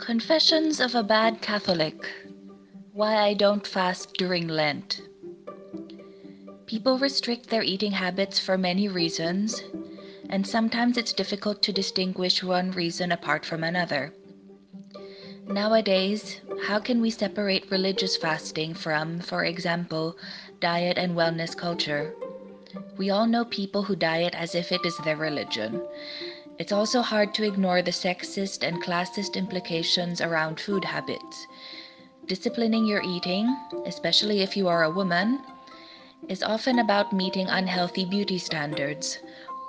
Confessions of a Bad Catholic Why I Don't Fast During Lent. People restrict their eating habits for many reasons, and sometimes it's difficult to distinguish one reason apart from another. Nowadays, how can we separate religious fasting from, for example, diet and wellness culture? We all know people who diet as if it is their religion. It's also hard to ignore the sexist and classist implications around food habits. Disciplining your eating, especially if you are a woman, is often about meeting unhealthy beauty standards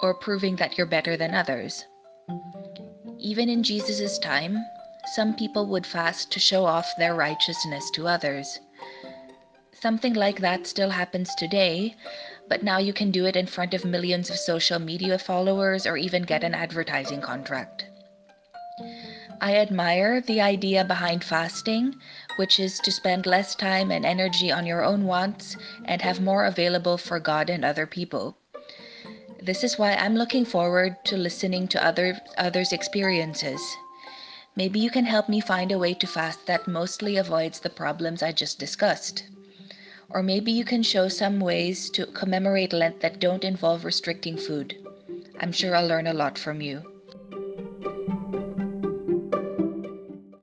or proving that you're better than others. Even in Jesus' time, some people would fast to show off their righteousness to others. Something like that still happens today, but now you can do it in front of millions of social media followers or even get an advertising contract. I admire the idea behind fasting, which is to spend less time and energy on your own wants and have more available for God and other people. This is why I'm looking forward to listening to other others' experiences. Maybe you can help me find a way to fast that mostly avoids the problems I just discussed. Or maybe you can show some ways to commemorate Lent that don't involve restricting food. I'm sure I'll learn a lot from you.